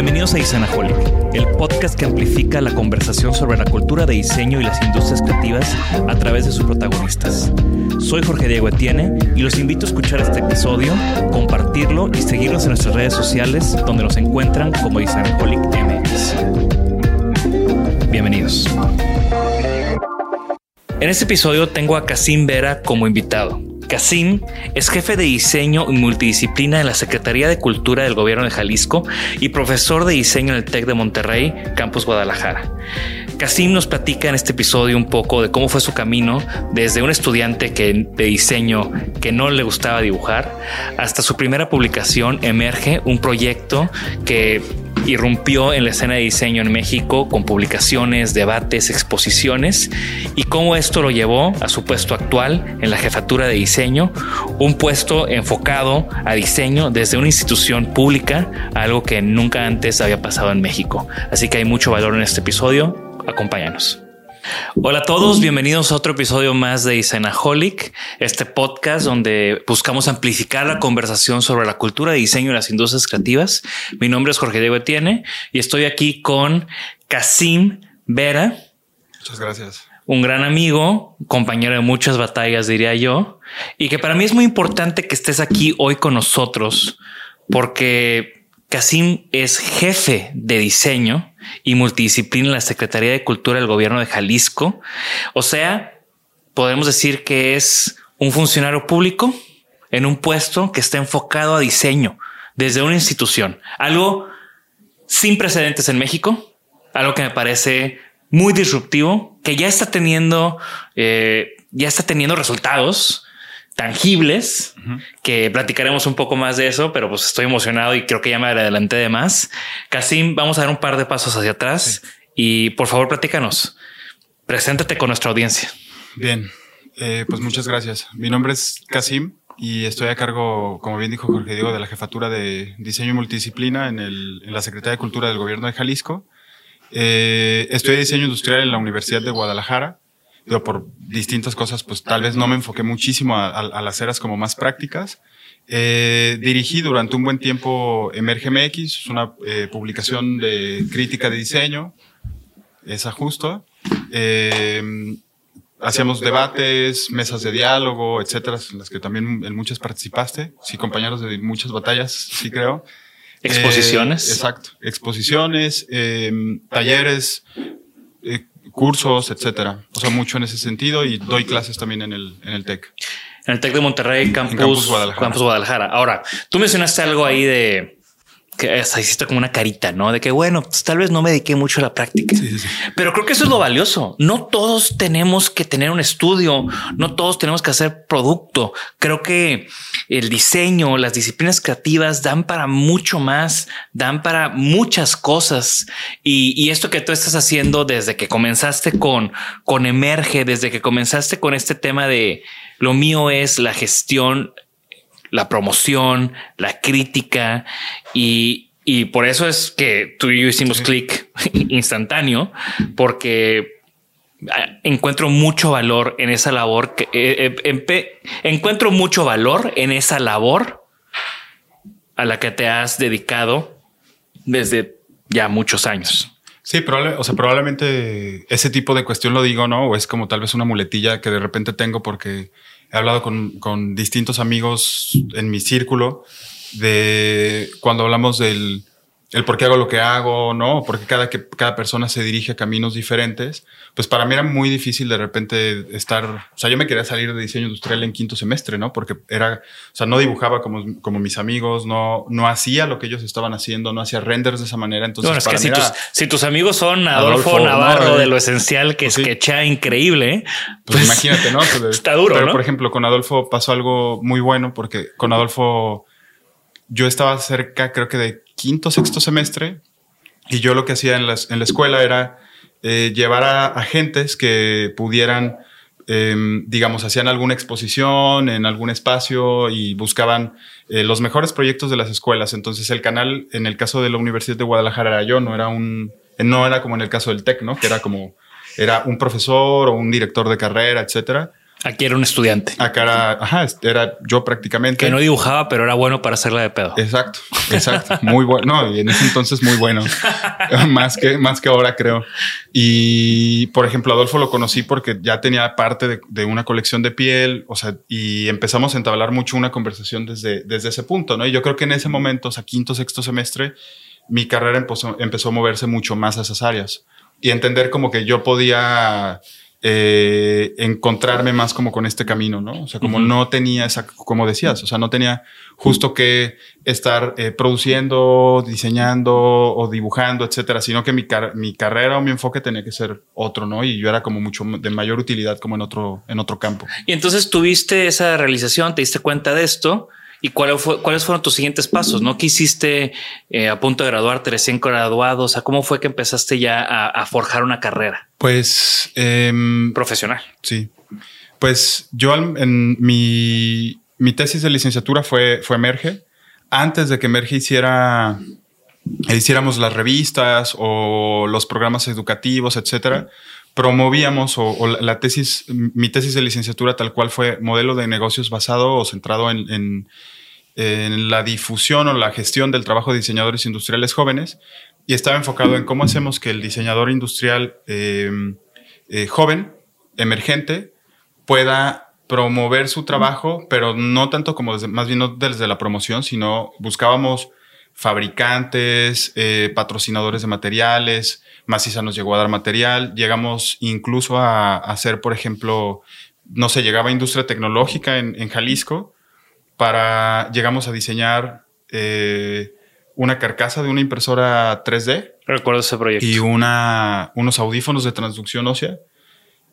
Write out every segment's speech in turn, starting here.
Bienvenidos a Isanaholic, el podcast que amplifica la conversación sobre la cultura de diseño y las industrias creativas a través de sus protagonistas. Soy Jorge Diego Etienne y los invito a escuchar este episodio, compartirlo y seguirnos en nuestras redes sociales donde nos encuentran como Isanaholic MX. Bienvenidos. En este episodio tengo a Casim Vera como invitado. Casim es jefe de diseño y multidisciplina en la Secretaría de Cultura del Gobierno de Jalisco y profesor de diseño en el TEC de Monterrey, Campus Guadalajara. Casim nos platica en este episodio un poco de cómo fue su camino desde un estudiante que, de diseño que no le gustaba dibujar hasta su primera publicación Emerge, un proyecto que irrumpió en la escena de diseño en México con publicaciones, debates, exposiciones y cómo esto lo llevó a su puesto actual en la jefatura de diseño, un puesto enfocado a diseño desde una institución pública, algo que nunca antes había pasado en México. Así que hay mucho valor en este episodio. Acompáñanos. Hola a todos, bienvenidos a otro episodio más de Isenaholic, este podcast donde buscamos amplificar la conversación sobre la cultura de diseño y las industrias creativas. Mi nombre es Jorge Diego Etienne y estoy aquí con Casim Vera. Muchas gracias. Un gran amigo, compañero de muchas batallas, diría yo, y que para mí es muy importante que estés aquí hoy con nosotros porque Casim es jefe de diseño y multidisciplina en la Secretaría de Cultura del Gobierno de Jalisco. O sea, podemos decir que es un funcionario público en un puesto que está enfocado a diseño desde una institución. Algo sin precedentes en México, algo que me parece muy disruptivo, que ya está teniendo, eh, ya está teniendo resultados tangibles, que platicaremos un poco más de eso, pero pues estoy emocionado y creo que ya me adelanté de más. Casim, vamos a dar un par de pasos hacia atrás y por favor platícanos. Preséntate con nuestra audiencia. Bien, eh, pues muchas gracias. Mi nombre es Casim y estoy a cargo, como bien dijo Jorge Diego, de la jefatura de diseño y multidisciplina en, el, en la Secretaría de Cultura del Gobierno de Jalisco. Eh, estudié diseño industrial en la Universidad de Guadalajara pero por distintas cosas, pues tal vez no me enfoqué muchísimo a, a, a las eras como más prácticas. Eh, dirigí durante un buen tiempo Emerge MX, es una eh, publicación de crítica de diseño, esa justo. Eh, hacíamos debates, mesas de diálogo, etcétera, en las que también en muchas participaste. Sí, compañeros de muchas batallas, sí creo. Exposiciones. Eh, exacto. Exposiciones, eh, talleres, eh, cursos, etcétera. O sea, mucho en ese sentido y doy clases también en el, en el TEC. En el TEC de Monterrey, Campus, Campus Guadalajara. Campus Guadalajara. Ahora, tú mencionaste algo ahí de que hiciste como una carita, ¿no? De que, bueno, pues, tal vez no me dediqué mucho a la práctica. Pero creo que eso es lo valioso. No todos tenemos que tener un estudio, no todos tenemos que hacer producto. Creo que el diseño, las disciplinas creativas dan para mucho más, dan para muchas cosas. Y, esto que tú estás haciendo desde que comenzaste con, con Emerge, desde que comenzaste con este tema de lo mío es la gestión, la promoción, la crítica y, por eso es que tú y yo hicimos clic instantáneo porque encuentro mucho valor en esa labor que eh, eh, encuentro mucho valor en esa labor a la que te has dedicado desde ya muchos años. Sí, o sea, probablemente ese tipo de cuestión lo digo, ¿no? O es como tal vez una muletilla que de repente tengo porque he hablado con, con distintos amigos en mi círculo de cuando hablamos del el por qué hago lo que hago, ¿no? Porque cada, que, cada persona se dirige a caminos diferentes. Pues para mí era muy difícil de repente estar, o sea, yo me quería salir de diseño industrial en quinto semestre, ¿no? Porque era, o sea, no dibujaba como, como mis amigos, no, no hacía lo que ellos estaban haciendo, no hacía renders de esa manera. Entonces, es que si, tus, si, tus, amigos son Adolfo, Navarro de lo esencial, que es que echa increíble, pues, pues imagínate, ¿no? está duro. Pero por ejemplo, con Adolfo pasó algo muy bueno porque con Adolfo yo estaba cerca, creo que de quinto, sexto semestre, y yo lo que hacía en, en la escuela era eh, llevar a agentes que pudieran, em, digamos, hacían alguna exposición en algún espacio y buscaban eh, los mejores proyectos de las escuelas. Entonces el canal, en el caso de la Universidad de Guadalajara, era yo, no era un, no era como en el caso del TEC, ¿no? Que era como, era un profesor o un director de carrera, etcétera. Aquí era un estudiante. Acá era, ajá, era yo prácticamente. Que no dibujaba, pero era bueno para hacerla de pedo. Exacto, exacto. Muy bueno. No, en ese entonces muy bueno. más que, más que ahora creo. Y por ejemplo, Adolfo lo conocí porque ya tenía parte de, una colección de piel, o sea, y empezamos a entablar mucho una conversación desde, desde ese punto, ¿no? Y yo creo que en ese momento, o sea, quinto, sexto semestre, mi carrera empezó, empezó a moverse mucho más a esas áreas y entender como que yo podía eh, encontrarme más como con este camino, ¿no? O sea, como no tenía esa, como decías, o sea, no tenía justo que estar eh, produciendo, diseñando o dibujando, etcétera, sino que mi, mi carrera o mi enfoque tenía que ser otro, ¿no? Y yo era como mucho de mayor utilidad como en otro, en otro campo. Y entonces tuviste esa realización, te diste cuenta de esto ¿Y cuáles fueron tus siguientes pasos? ¿No? ¿Qué hiciste eh, a punto de graduarte, recién graduado? O sea, ¿cómo fue que empezaste ya a, forjar una carrera? Pues... Em, Profesional. Sí. Pues yo en mi, mi tesis de licenciatura fue, fue Emerge. Antes de que Emerge hiciera hiciéramos las revistas o los programas educativos, etcétera, promovíamos o, la tesis, mi tesis de licenciatura tal cual fue modelo de negocios basado o centrado en, la difusión o la gestión del trabajo de diseñadores industriales jóvenes y estaba enfocado en cómo hacemos que el diseñador industrial em, eh, joven, emergente, pueda promover su trabajo, pero no tanto como más bien desde la promoción, sino buscábamos fabricantes, eh, patrocinadores de materiales, Maciza nos llegó a dar material, llegamos incluso a, hacer, por ejemplo, no sé, llegaba industria tecnológica en, Jalisco, para, llegamos a diseñar eh, una carcasa de una impresora 3D. Recuerdo ese proyecto. Y una, unos audífonos de transducción ósea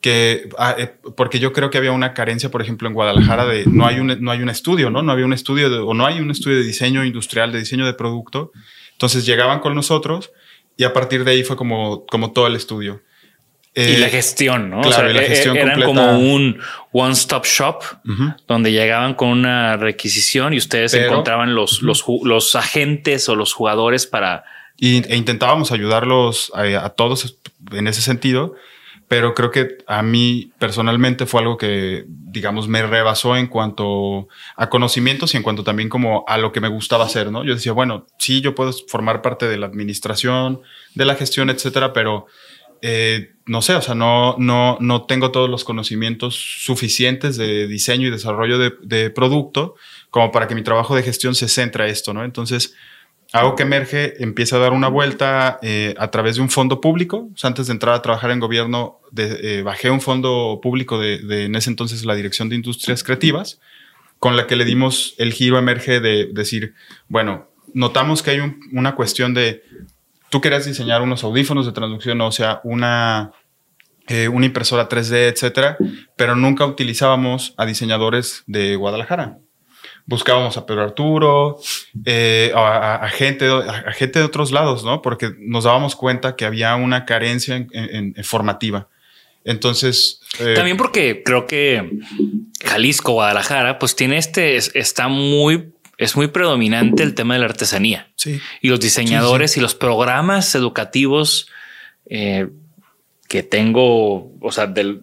que ah, eh, porque yo creo que había una carencia, por ejemplo, en Guadalajara de no hay un no hay un estudio, ¿no? No había un estudio o no hay un estudio de diseño industrial, de diseño de producto. Entonces llegaban con nosotros y a partir de ahí fue como, como todo el estudio. y la eh, gestión, ¿no? Claro, la e-, gestión eran como un one-stop shop donde llegaban con una requisición y ustedes encontraban los, los, los, agentes o los jugadores para... e intentábamos ayudarlos a, todos en ese sentido, pero creo que a mí personalmente fue algo que, digamos, me rebasó en cuanto a conocimientos y en cuanto también como a lo que me gustaba hacer, ¿no? Yo decía, bueno, sí, yo puedo formar parte de la administración, de la gestión, etcétera, pero eh, no sé, o sea, no, no, no tengo todos los conocimientos suficientes de diseño y desarrollo de, de producto como para que mi trabajo de gestión se centre a esto, ¿no? Entonces, hago que emerge, empieza a dar una vuelta eh, a través de un fondo público. antes de entrar a trabajar en gobierno, eh, bajé un fondo público de, de, en ese entonces la Dirección de Industrias Creativas, con la que le dimos el giro emerge de decir, bueno, notamos que hay una cuestión de, tú querías diseñar unos audífonos de transducción, o sea, una, eh, una impresora 3D, etcétera, pero nunca utilizábamos a diseñadores de Guadalajara. Buscábamos a Pedro Arturo, eh, a, gente, a, gente de otros lados, ¿no? Porque nos dábamos cuenta que había una carencia en, formativa. Entonces. Eh, También porque creo que Jalisco, Guadalajara, pues tiene este, está muy es muy predominante el tema de la artesanía. Sí. Y los diseñadores y los programas educativos eh, que tengo, o sea, del,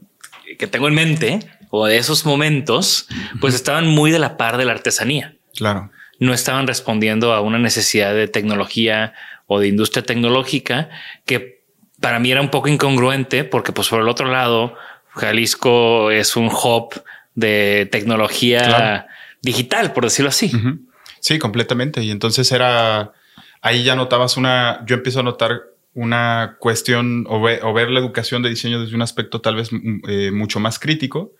que tengo en mente o de esos momentos, pues estaban muy de la par de la artesanía. Claro. No estaban respondiendo a una necesidad de tecnología o de industria tecnológica que para mí era un poco incongruente porque pues por el otro lado, Jalisco es un hub de tecnología digital, por decirlo así. Sí, completamente. Y entonces era, ahí ya notabas una, yo empiezo a notar una cuestión o, ver la educación de diseño desde un aspecto tal vez mm, eh, mucho más crítico.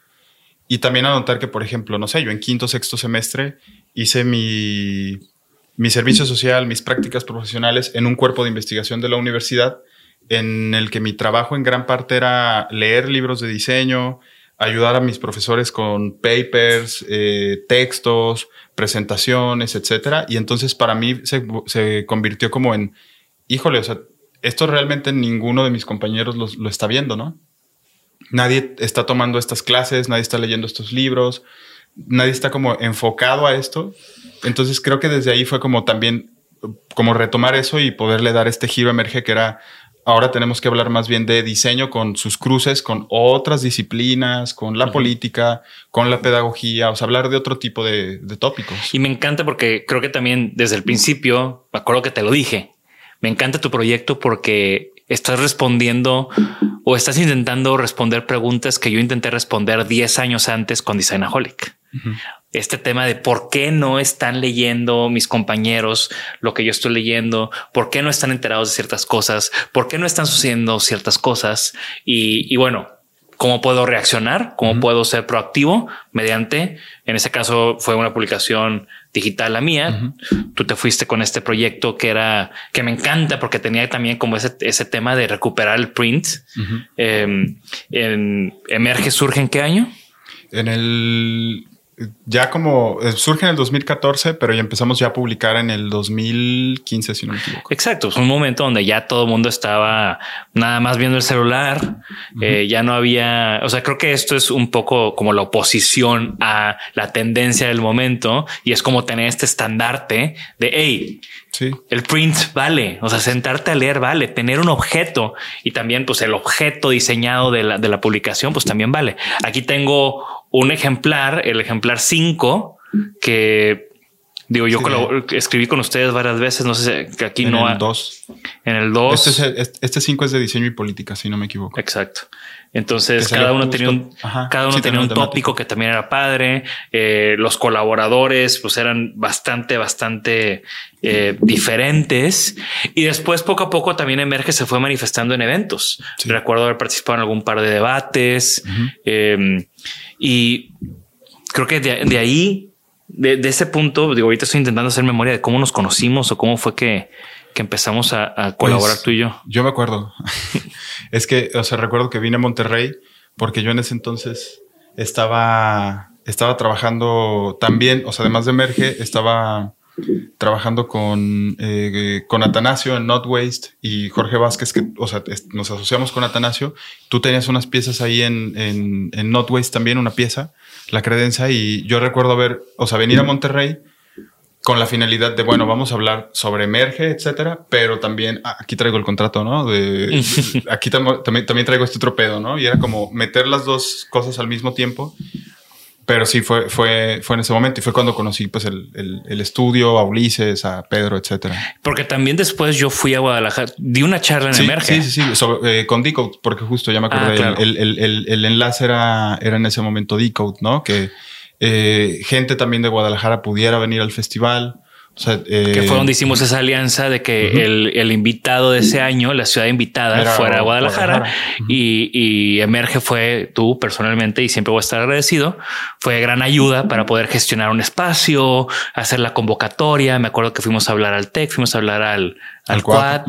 Y también a notar que, por ejemplo, no sé, yo en quinto, sexto semestre hice mi, mi servicio social, mis prácticas profesionales en un cuerpo de investigación de la universidad en el que mi trabajo en gran parte era leer libros de diseño, ayudar a mis profesores con papers, eh, textos, presentaciones, etcétera. Y entonces para mí se, convirtió como en, híjole, o sea, esto realmente ninguno de mis compañeros lo está viendo, ¿no? Nadie está tomando estas clases, nadie está leyendo estos libros, nadie está como enfocado a esto. Entonces creo que desde ahí fue como también como retomar eso y poderle dar este giro emerge que era Ahora tenemos que hablar más bien de diseño con sus cruces, con otras disciplinas, con la política, con la pedagogía, o sea, hablar de otro tipo de, tópicos. Y me encanta porque creo que también desde el principio, me acuerdo que te lo dije, me encanta tu proyecto porque estás respondiendo o estás intentando responder preguntas que yo intenté responder 10 años antes con Designaholic. Este tema de por qué no están leyendo mis compañeros lo que yo estoy leyendo, por qué no están enterados de ciertas cosas, por qué no están sucediendo ciertas cosas. Y, bueno, cómo puedo reaccionar, cómo puedo ser proactivo mediante, en ese caso fue una publicación digital la mía. Tú te fuiste con este proyecto que era, que me encanta porque tenía también como ese, ese tema de recuperar el print. Em, en, emerge, surge en qué año? En el ya como eh, surge en el 2014, pero ya empezamos ya a publicar en el 2015, si no me equivoco. Exacto, es un momento donde ya todo el mundo estaba nada más viendo el celular, eh, ya no había, o sea, creo que esto es un poco como la oposición a la tendencia del momento y es como tener este estandarte de, hey, Sí. El print vale, o sea, sentarte a leer vale, tener un objeto y también pues el objeto diseñado de la, de la publicación pues también vale. Aquí tengo un ejemplar, el ejemplar 5, que digo, yo escribí con ustedes varias veces, no sé que aquí no hay. dos. En el 2. Este, 5 este es de diseño y política, si no me equivoco. Exacto. Entonces, cada uno, tenía un, cada uno tenía un tópico que también era padre. Eh, los colaboradores, pues eran bastante, bastante eh, diferentes. Y después, poco a poco, también Emerge se fue manifestando en eventos. Recuerdo haber participado en algún par de debates. Em, y creo que de, ahí, de, ese punto, digo, ahorita estoy intentando hacer memoria de cómo nos conocimos o cómo fue que, empezamos a, colaborar pues, tú y yo. Yo me acuerdo. es que, o sea, recuerdo que vine a Monterrey porque yo en ese entonces estaba, estaba trabajando también, o sea, además de Emerge, estaba trabajando con, eh, con Atanasio en Not Waste y Jorge Vázquez, que o sea, nos asociamos con Atanasio. Tú tenías unas piezas ahí en, en, en Not Waste también, una pieza, la credencia, y yo recuerdo ver, o sea, venir a Monterrey con la finalidad de, bueno, vamos a hablar sobre Emerge, etcétera, pero también ah, aquí traigo el contrato, ¿no? De, aquí también, también traigo este tropedo, ¿no? Y era como meter las dos cosas al mismo tiempo pero sí fue, fue, fue en ese momento y fue cuando conocí pues el, el, estudio, a Ulises, a Pedro, etcétera. Porque también después yo fui a Guadalajara, di una charla en Emerge. Sí, sí, sí, eh, con Decode, porque justo ya me acordé, ah, el, el, enlace era, era en ese momento Decode, ¿no? Que eh, gente también de Guadalajara pudiera venir al festival eh, que fue donde hicimos esa alianza de que el, invitado de ese año, la ciudad invitada, fuera Guadalajara, y, Emerge fue tú personalmente, y siempre voy a estar agradecido, fue gran ayuda para poder gestionar un espacio, hacer la convocatoria. Me acuerdo que fuimos a hablar al TEC, fuimos a hablar al, al Quad.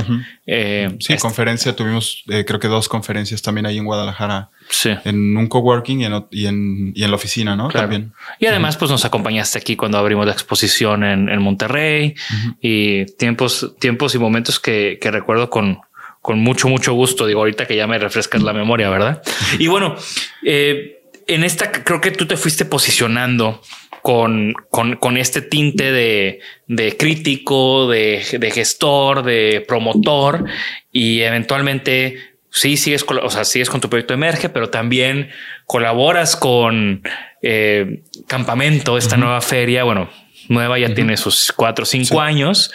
Eh, sí, conferencia, tuvimos eh, creo que dos conferencias también ahí en Guadalajara. Sí. En un coworking y en, y en, y en la oficina, ¿no? También. Y además, pues nos acompañaste aquí cuando abrimos la exposición en, en Monterrey y tiempos, tiempos y momentos que, que recuerdo con, con mucho, mucho gusto. Digo, ahorita que ya me refrescas la memoria, ¿verdad? Y bueno, eh, en esta creo que tú te fuiste posicionando con, con, con este tinte de, de crítico, de, de, gestor, de promotor y eventualmente sí sigues o sea, sigues con tu proyecto Emerge, pero también colaboras con eh, Campamento, esta nueva feria. Bueno, nueva ya tiene sus cuatro o cinco años.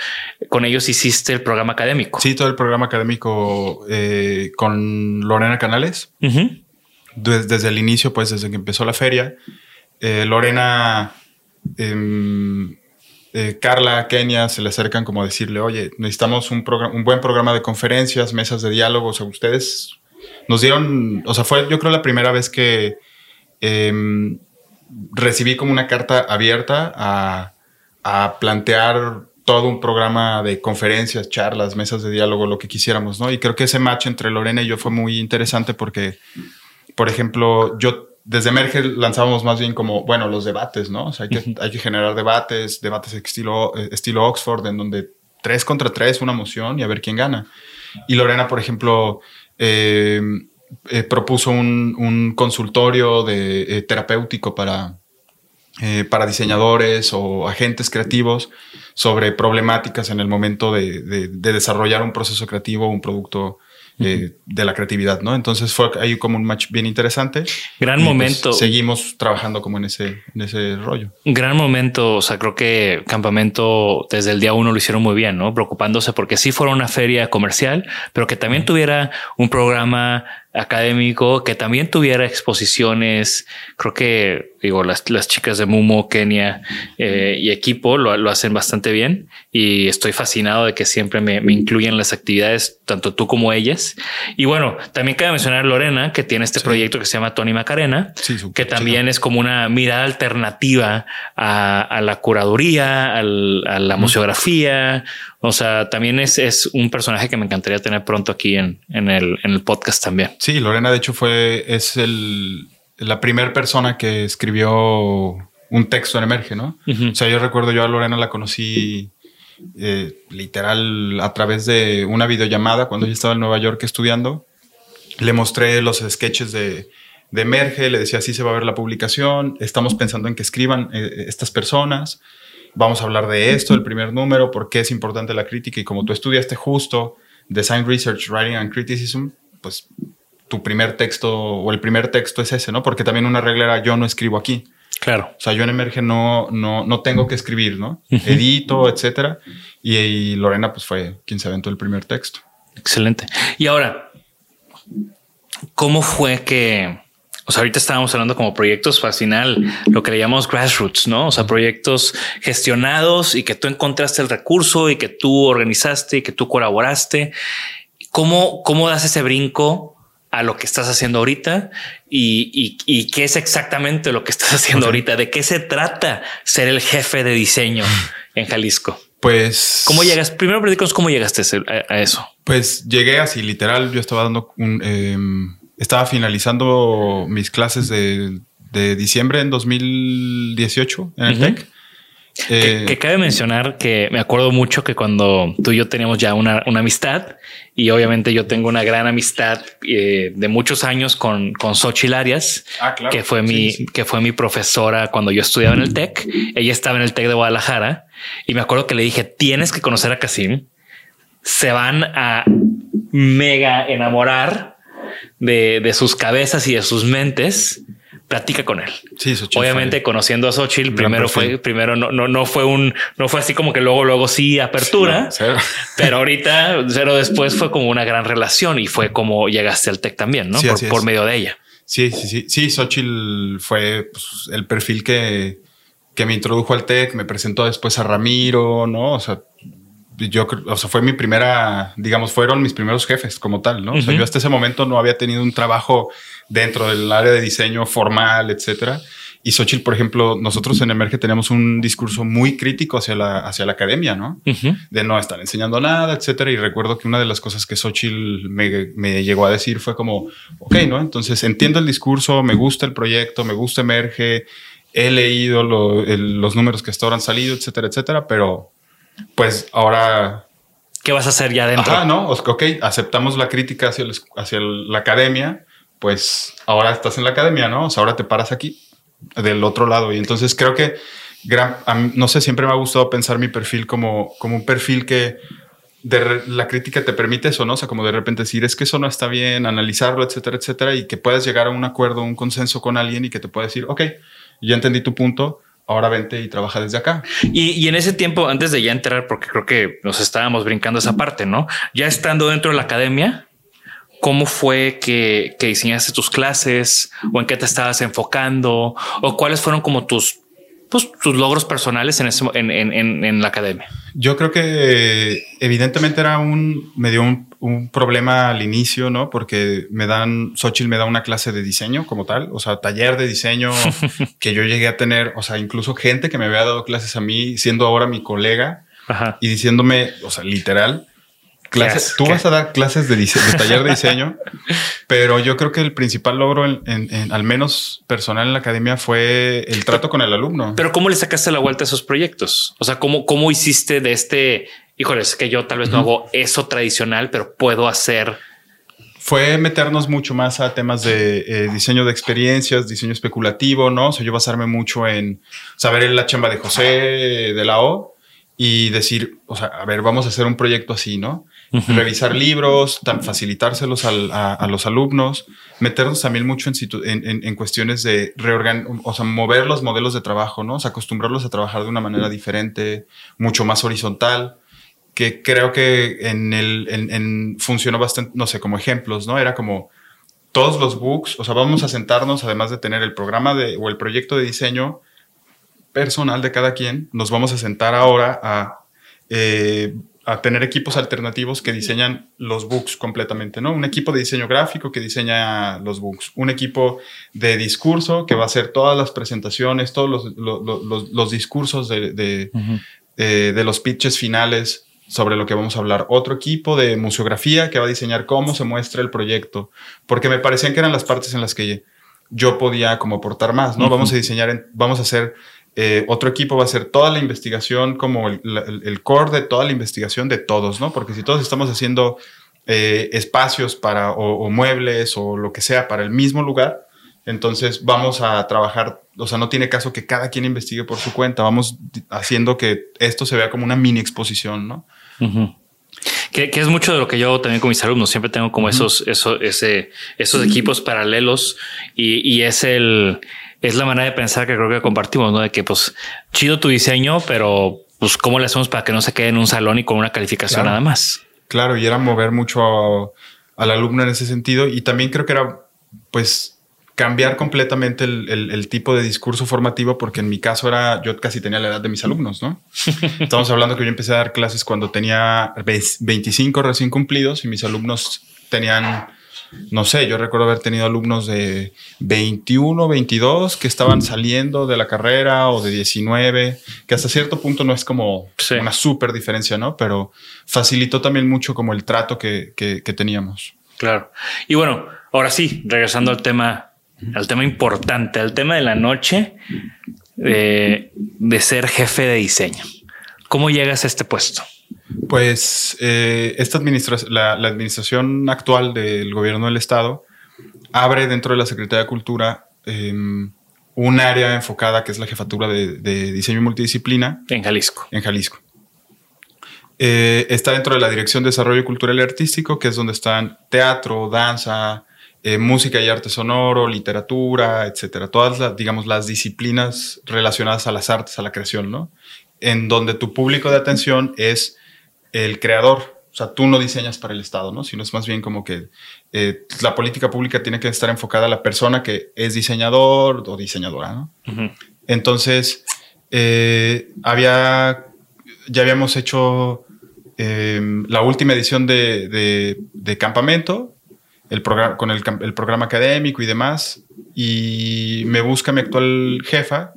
Con ellos hiciste el programa académico. Sí, todo el programa académico eh, con Lorena Canales. desde, el inicio, pues desde que empezó la feria. Eh, Lorena Em, eh, Carla, Kenia se le acercan como decirle, oye, necesitamos un, un buen programa de conferencias, mesas de diálogo. O sea, ustedes nos dieron, o sea, fue yo creo la primera vez que em, recibí como una carta abierta a, a, plantear todo un programa de conferencias, charlas, mesas de diálogo, lo que quisiéramos, ¿no? Y creo que ese match entre Lorena y yo fue muy interesante porque, por ejemplo, yo desde Emerge lanzábamos más bien como, bueno, los debates, ¿no? O sea, hay que, hay que generar debates, debates estilo, eh, estilo Oxford, en donde tres contra tres, una moción y a ver quién gana. Y Lorena, por ejemplo, eh, eh, propuso un, consultorio de, terapéutico para, para diseñadores o agentes creativos sobre problemáticas en el momento de, de desarrollar un proceso creativo, un producto eh, de la creatividad, ¿no? Entonces fue ahí como un match bien interesante. Gran pues, momento. seguimos trabajando como en ese, en ese rollo. Gran momento. O sea, creo que Campamento desde el día uno lo hicieron muy bien, ¿no? Preocupándose porque sí fuera una feria comercial, pero que también tuviera un programa académico, que también tuviera exposiciones. Creo que, digo, las, las chicas de Mumo, Kenia eh, y equipo lo, lo, hacen bastante bien y estoy fascinado de que siempre me, me, incluyen las actividades, tanto tú como ellas. Y bueno, también cabe mencionar Lorena, que tiene este proyecto que se llama Tony Macarena, que también es como una mirada alternativa a, a la curaduría, al, a la museografía, o sea, también es, es un personaje que me encantaría tener pronto aquí en, en, el, en el podcast también. Sí, Lorena, de hecho, fue, es el, la primera persona que escribió un texto en Emerge, ¿no? O sea, yo recuerdo, yo a Lorena la conocí eh, literal a través de una videollamada cuando yo estaba en Nueva York estudiando. Le mostré los sketches de, de Emerge, le decía, así se va a ver la publicación, estamos pensando en que escriban eh, estas personas vamos a hablar de esto, el primer número, por qué es importante la crítica y como tú estudiaste justo Design Research, Writing and Criticism, pues tu primer texto o el primer texto es ese, ¿no? Porque también una regla era yo no escribo aquí. Claro. O sea, yo en Emerge no, no, no tengo que escribir, ¿no? Edito, etcétera. Y, y, Lorena, pues fue quien se aventó el primer texto. Excelente. Y ahora, ¿cómo fue que o sea, ahorita estábamos hablando como proyectos al final, lo que le llamamos grassroots, ¿no? O sea, proyectos gestionados y que tú encontraste el recurso y que tú organizaste y que tú colaboraste. ¿Cómo, cómo das ese brinco a lo que estás haciendo ahorita y, y, qué es exactamente lo que estás haciendo ahorita? ¿De qué se trata ser el jefe de diseño en Jalisco? Pues. ¿Cómo llegas? Primero, cómo llegaste a, eso. Pues llegué así, literal. Yo estaba dando un. Em, estaba finalizando mis clases de, diciembre en 2018 en el TEC. que, eh, cabe mencionar que me acuerdo mucho que cuando tú y yo teníamos ya una, amistad y obviamente yo tengo una gran amistad eh, de muchos años con, con Xochitl Arias, ah, que fue mi, que fue mi profesora cuando yo estudiaba en el TEC. Ella estaba en el TEC de Guadalajara y me acuerdo que le dije, tienes que conocer a Casim. Se van a mega enamorar de, sus cabezas y de sus mentes, platica con él. Sí, Obviamente conociendo a Xochitl, primero fue, primero no, no, no fue un, no fue así como que luego, luego sí apertura, pero ahorita cero después fue como una gran relación y fue como llegaste al tech también, ¿no? por, medio de ella. Sí, sí, sí. Sí, Xochitl fue pues, el perfil que, que me introdujo al TEC, me presentó después a Ramiro, ¿no? O sea, yo, o sea, fue mi primera, digamos, fueron mis primeros jefes como tal, ¿no? O sea, yo hasta ese momento no había tenido un trabajo dentro del área de diseño formal, etcétera. Y Xochitl, por ejemplo, nosotros en Emerge tenemos un discurso muy crítico hacia la, hacia la academia, ¿no? De no estar enseñando nada, etcétera. Y recuerdo que una de las cosas que Xochitl me, me, llegó a decir fue como, ok, ¿no? Entonces entiendo el discurso, me gusta el proyecto, me gusta Emerge, he leído los números que hasta ahora han salido, etcétera, etcétera, pero pues ahora... ¿Qué vas a hacer ya dentro? Ah, no, ok, aceptamos la crítica hacia, hacia la academia, pues ahora estás en la academia, ¿no? O sea, ahora te paras aquí, del otro lado. Y entonces creo que, gran, no sé, siempre me ha gustado pensar mi perfil como, como un perfil que de la crítica te permite eso, ¿no? O sea, como de repente decir, es que eso no está bien, analizarlo, etcétera, etcétera, y que puedas llegar a un acuerdo, un consenso con alguien y que te pueda decir, ok, ya entendí tu punto, ahora vente y trabaja desde acá. Y, en ese tiempo, antes de ya entrar, porque creo que nos estábamos brincando esa parte, ¿no? Ya estando dentro de la academia, ¿cómo fue que, que diseñaste tus clases o en qué te estabas enfocando o cuáles fueron como tus pues, tus logros personales en, ese, en, en, en, la academia? Yo creo que evidentemente era un, me dio un, un, problema al inicio, ¿no? Porque me dan, Xochitl me da una clase de diseño como tal, o sea, taller de diseño que yo llegué a tener, o sea, incluso gente que me había dado clases a mí, siendo ahora mi colega y diciéndome, o sea, literal, clases. Tú vas a dar clases de, de taller de diseño, pero yo creo que el principal logro, en, al menos personal en la academia, fue el trato con el alumno. Pero ¿cómo le sacaste la vuelta a esos proyectos? O sea, ¿cómo, cómo hiciste de este, híjole, es que yo tal vez no hago eso tradicional, pero puedo hacer... Fue meternos mucho más a temas de eh, diseño de experiencias, diseño especulativo, ¿no? O sea, yo basarme mucho en saber la chamba de José de la O y decir, o sea, a ver, vamos a hacer un proyecto así, ¿no? revisar libros, facilitárselos a, los alumnos, meternos también mucho en, en, cuestiones de reorganizar, o sea, mover los modelos de trabajo, ¿no? O sea, acostumbrarlos a trabajar de una manera diferente, mucho más horizontal, que creo que en el, en, funcionó bastante, no sé, como ejemplos, ¿no? Era como todos los books, o sea, vamos a sentarnos, además de tener el programa de, o el proyecto de diseño personal de cada quien, nos vamos a sentar ahora a eh, a tener equipos alternativos que diseñan los books completamente, ¿no? Un equipo de diseño gráfico que diseña los books, un equipo de discurso que va a hacer todas las presentaciones, todos los, los, discursos de, de, eh, de, los pitches finales sobre lo que vamos a hablar. Otro equipo de museografía que va a diseñar cómo se muestra el proyecto, porque me parecían que eran las partes en las que yo podía como aportar más, ¿no? Vamos a diseñar, vamos a hacer eh, otro equipo va a hacer toda la investigación, como el, core de toda la investigación de todos, ¿no? Porque si todos estamos haciendo eh, espacios para, o, muebles o lo que sea para el mismo lugar, entonces vamos a trabajar, o sea, no tiene caso que cada quien investigue por su cuenta, vamos haciendo que esto se vea como una mini exposición, ¿no? Que, es mucho de lo que yo también con mis alumnos. Siempre tengo como esos, ese, esos equipos paralelos y, y es el, es la manera de pensar que creo que compartimos, ¿no? De que pues chido tu diseño, pero pues cómo le hacemos para que no se quede en un salón y con una calificación nada más. Claro, y era mover mucho al alumno en ese sentido. Y también creo que era pues cambiar completamente el, tipo de discurso formativo, porque en mi caso era, yo casi tenía la edad de mis alumnos, ¿no? Estamos hablando que yo empecé a dar clases cuando tenía 25 recién cumplidos y mis alumnos tenían no sé, yo recuerdo haber tenido alumnos de 21, 22 que estaban saliendo de la carrera o de 19, que hasta cierto punto no es como una súper diferencia, ¿no? Pero facilitó también mucho como el trato que, teníamos. Claro. Y bueno, ahora sí, regresando al tema, al tema importante, al tema de la noche de ser jefe de diseño. ¿Cómo llegas a este puesto? Pues eh, esta administración, la, administración actual del gobierno del estado abre dentro de la Secretaría de Cultura em, un área enfocada que es la jefatura de, diseño y multidisciplina. En Jalisco. En Jalisco. Eh, está dentro de la Dirección de Desarrollo Cultural y Artístico, que es donde están teatro, danza, eh, música y arte sonoro, literatura, etcétera. Todas las, digamos, las disciplinas relacionadas a las artes, a la creación, ¿no? En donde tu público de atención es el creador. O sea, tú no diseñas para el Estado, ¿no? Sino es más bien como que eh, la política pública tiene que estar enfocada a la persona que es diseñador o diseñadora, ¿no? Entonces, eh, había, ya habíamos hecho em, la última edición de, de, Campamento, el programa, con el, el, programa académico y demás, y me busca mi actual jefa,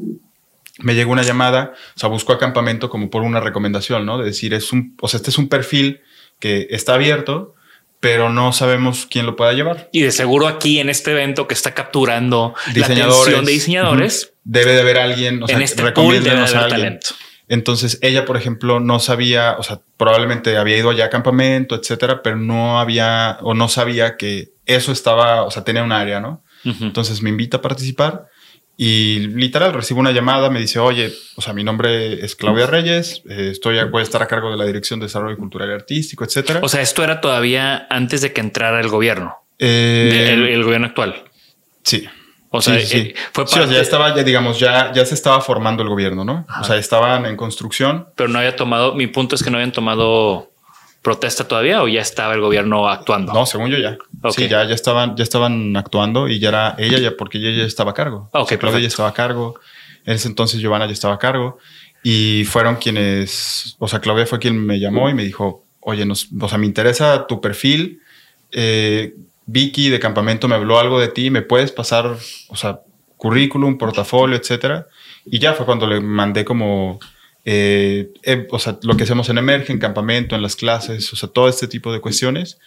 me llegó una llamada, o sea, buscó a Campamento como por una recomendación, ¿no? De decir, es un, o sea, este es un perfil que está abierto, pero no sabemos quién lo pueda llevar. Y de seguro aquí en este evento que está capturando la atención de diseñadores, debe de haber alguien, o sea, en este pool debe haber talento. Entonces ella, por ejemplo, no sabía, o sea, probablemente había ido allá a campamento, etcétera, pero no había o no sabía que eso estaba, o sea, tenía un área, ¿no? Entonces me invita a participar y literal recibo una llamada, me dice, oye, o sea, mi nombre es Claudia Reyes, eh, estoy, voy a estar a cargo de la Dirección de Desarrollo Cultural y Artístico, etcétera. O sea, esto era todavía antes de que entrara el gobierno, eh, el, gobierno actual. Sí. O sea, eh, fue ya estaba, ya digamos, ya, ya se estaba formando el gobierno, ¿no? O sea, estaban en construcción. Pero no había tomado, mi punto es que no habían tomado protesta todavía o ya estaba el gobierno actuando? No, según yo ya. Sí, ya, ya estaban, ya estaban actuando y ya era ella ya porque ella ya estaba a cargo. Ok, Claudia ya estaba a cargo. En ese entonces Giovanna ya estaba a cargo y fueron quienes, o sea, Claudia fue quien me llamó y me dijo, oye, nos, o sea, me interesa tu perfil. Eh, Vicky de campamento me habló algo de ti, me puedes pasar, o sea, currículum, portafolio, etcétera. Y ya fue cuando le mandé como eh, eh, o sea, lo que hacemos en Emerge, en campamento, en las clases, o sea, todo este tipo de cuestiones.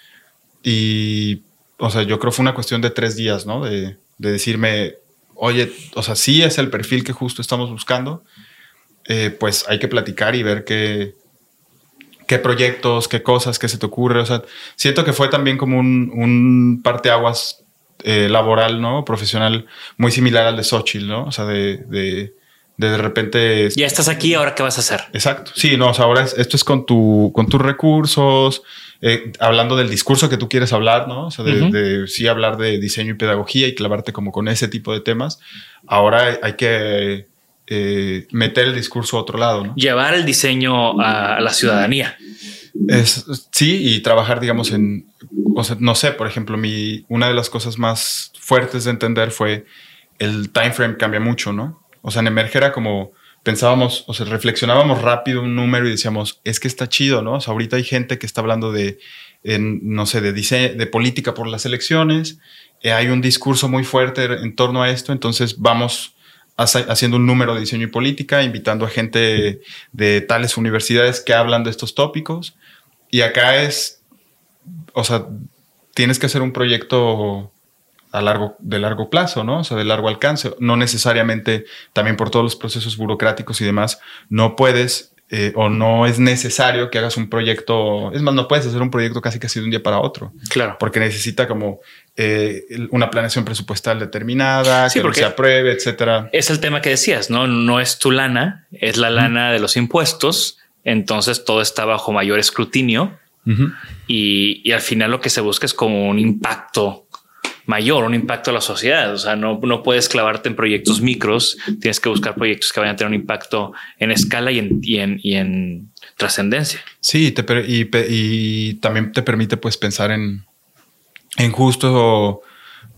Y, o sea, yo creo fue una cuestión de tres días, ¿no? De, de decirme, oye, o sea, sí es el perfil que justo estamos buscando, eh, pues hay que platicar y ver qué, qué proyectos, qué cosas, qué se te ocurre. O sea, siento que fue también como un, un parteaguas laboral, ¿no? Profesional muy similar al de Xochitl, ¿no? O sea, de, de de, repente... Ya estás aquí, ahora qué vas a hacer. Exacto. Sí, no, ahora esto es con, tu, con tus recursos, eh, hablando del discurso que tú quieres hablar, ¿no? O sea, de, sí hablar de diseño y pedagogía y clavarte como con ese tipo de temas. Ahora hay que eh, meter el discurso a otro lado, ¿no? Llevar el diseño a la ciudadanía. Es, sí, y trabajar, digamos, en, o sea, no sé, por ejemplo, mi, una de las cosas más fuertes de entender fue el time frame cambia mucho, ¿no? O sea, en Emerge era como pensábamos, o sea, reflexionábamos rápido un número y decíamos, es que está chido, ¿no? O sea, ahorita hay gente que está hablando de, no sé, de, de política por las elecciones, eh, hay un discurso muy fuerte en torno a esto, entonces vamos haciendo un número de diseño y política, invitando a gente de tales universidades que hablan de estos tópicos. Y acá es, o sea, tienes que hacer un proyecto a largo, de largo plazo, ¿no? O sea, de largo alcance. No necesariamente, también por todos los procesos burocráticos y demás, no puedes eh, o no es necesario que hagas un proyecto. Es más, no puedes hacer un proyecto casi casi de un día para otro. Claro. Porque necesita como eh, una planeación presupuestal determinada, que se apruebe, etcétera. Es el tema que decías, ¿no? No es tu lana, es la lana de los impuestos. Entonces todo está bajo mayor escrutinio. y, y, al final lo que se busca es como un impacto mayor, un impacto a la sociedad. O sea, no, no puedes clavarte en proyectos micros, tienes que buscar proyectos que vayan a tener un impacto en escala y en, y en, y en trascendencia. Sí, te, y, y, también te permite pues pensar en, en justo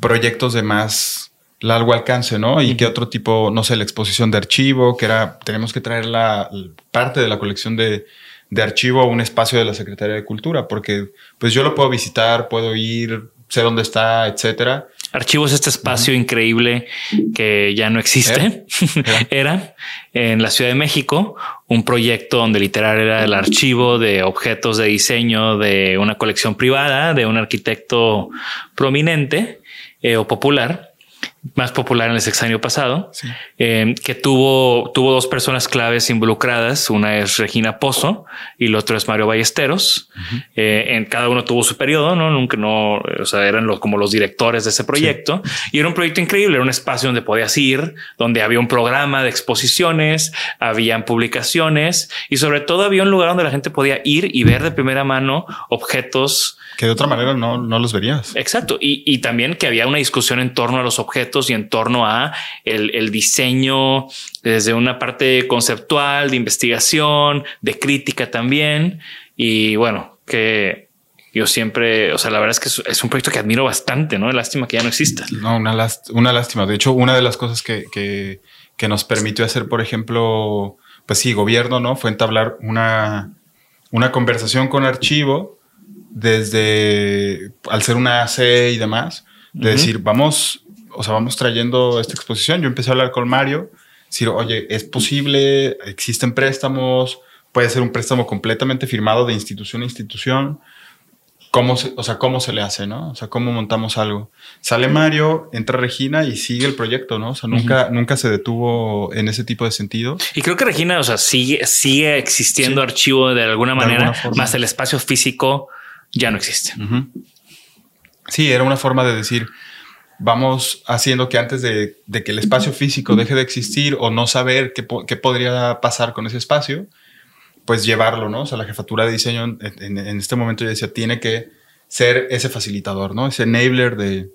proyectos de más largo alcance, ¿no? Y qué otro tipo, no sé, la exposición de archivo, que era, tenemos que traer la parte de la colección de, de archivo a un espacio de la Secretaría de Cultura, porque pues yo lo puedo visitar, puedo ir, sé dónde está, etcétera. Archivos, este espacio increíble que ya no existe, ¿Era? en la Ciudad de México un proyecto donde literal era el archivo de objetos de diseño de una colección privada de un arquitecto prominente eh, o popular más popular en el sexenio pasado, eh, que tuvo, tuvo dos personas claves involucradas. Una es Regina Pozo y el otro es Mario Ballesteros. Eh, en cada uno tuvo su periodo, no nunca no, o sea, eran los, como los directores de ese proyecto y era un proyecto increíble. Era un espacio donde podías ir, donde había un programa de exposiciones, habían publicaciones y sobre todo había un lugar donde la gente podía ir y ver de primera mano objetos que de otra manera no, no los verías. Exacto. Y, y, también que había una discusión en torno a los objetos y en torno a el, el, diseño desde una parte conceptual, de investigación, de crítica también. Y bueno, que yo siempre, o sea, la verdad es que es, un proyecto que admiro bastante, ¿no? Lástima que ya no exista. No, una, una lástima. De hecho, una de las cosas que, que, que nos permitió hacer, por ejemplo, pues sí, gobierno, ¿no? Fue entablar una, una conversación con archivo desde, al ser una AC y demás, de decir, vamos, o sea, vamos trayendo esta exposición. Yo empecé a hablar con Mario, decir, oye, es posible, existen préstamos, puede ser un préstamo completamente firmado de institución a institución. ¿Cómo se, o sea, cómo se le hace, ¿no? O sea, cómo montamos algo. Sale Mario, entra Regina y sigue el proyecto, ¿no? O sea, nunca, nunca se detuvo en ese tipo de sentido. Y creo que Regina, o sea, sigue, sigue existiendo archivo de alguna manera, más el espacio físico ya no existe. Sí, era una forma de decir, vamos haciendo que antes de, que el espacio físico deje de existir o no saber qué, qué podría pasar con ese espacio, pues llevarlo, ¿no? O sea, la jefatura de diseño en, este momento ya decía, tiene que ser ese facilitador, ¿no? Ese enabler de,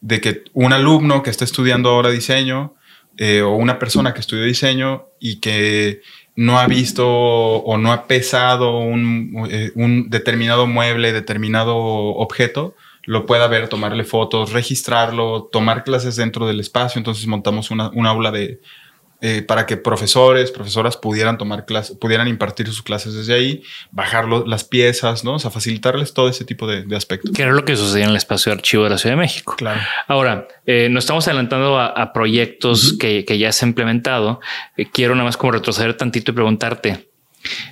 de, que un alumno que está estudiando ahora diseño eh, o una persona que estudió diseño y que no ha visto o no ha pesado un, eh, un determinado mueble, determinado objeto, lo pueda ver, tomarle fotos, registrarlo, tomar clases dentro del espacio. Entonces montamos una, un aula de, eh, para que profesores, profesoras pudieran tomar clases, pudieran impartir sus clases desde ahí, bajar las piezas, ¿no? O sea, facilitarles todo ese tipo de, aspectos. Que era lo que sucedía en el espacio de archivo de la Ciudad de México. Claro. Ahora, eh, nos estamos adelantando a, proyectos que, ya se han implementado. Eh, quiero nada más como retroceder tantito y preguntarte,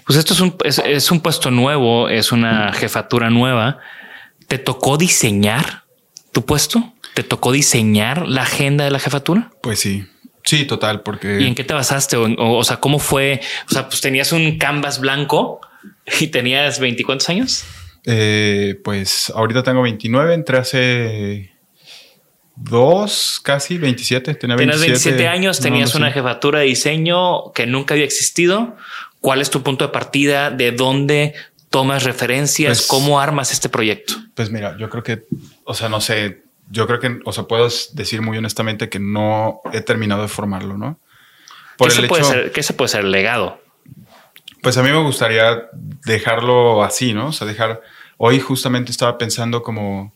pues esto es un, es un puesto nuevo, es una jefatura nueva. ¿Te tocó diseñar tu puesto? ¿Te tocó diseñar la agenda de la jefatura? Pues sí. Sí, total, porque... ¿Y en qué te basaste? O, sea, ¿cómo fue? O sea, pues tenías un canvas blanco y tenías 20 cuántos años? Eh, pues ahorita tengo 29, entré hace dos, casi 27. Tenía 27, 27 años, tenías una jefatura de diseño que nunca había existido. ¿Cuál es tu punto de partida? ¿De dónde tomas referencias? Pues ¿Cómo armas este proyecto? Pues mira, yo creo que, o sea, no sé, yo creo que, o sea, puedo decir muy honestamente que no he terminado de formarlo, ¿no? Por ¿Qué, se puede ser, ¿Qué se puede ser legado? Pues a mí me gustaría dejarlo así, ¿no? O sea, dejar. Hoy justamente estaba pensando como.